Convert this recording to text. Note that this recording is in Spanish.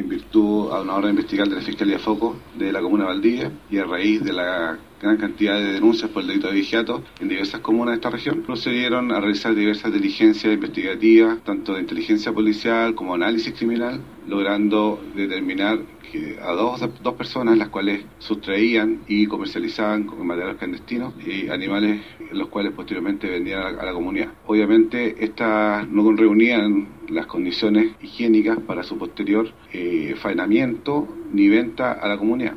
en virtud a una orden investigar de la Fiscalía Foco de la Comuna de Valdivia y a raíz de la gran cantidad de denuncias por el delito de vigiato en diversas comunas de esta región, procedieron a realizar diversas diligencias investigativas, tanto de inteligencia policial como análisis criminal, logrando determinar que a dos, dos personas las cuales sustraían y comercializaban con materiales clandestinos y animales los cuales posteriormente vendían a la comunidad. Obviamente estas no reunían las condiciones higiénicas para su posterior eh, faenamiento ni venta a la comunidad.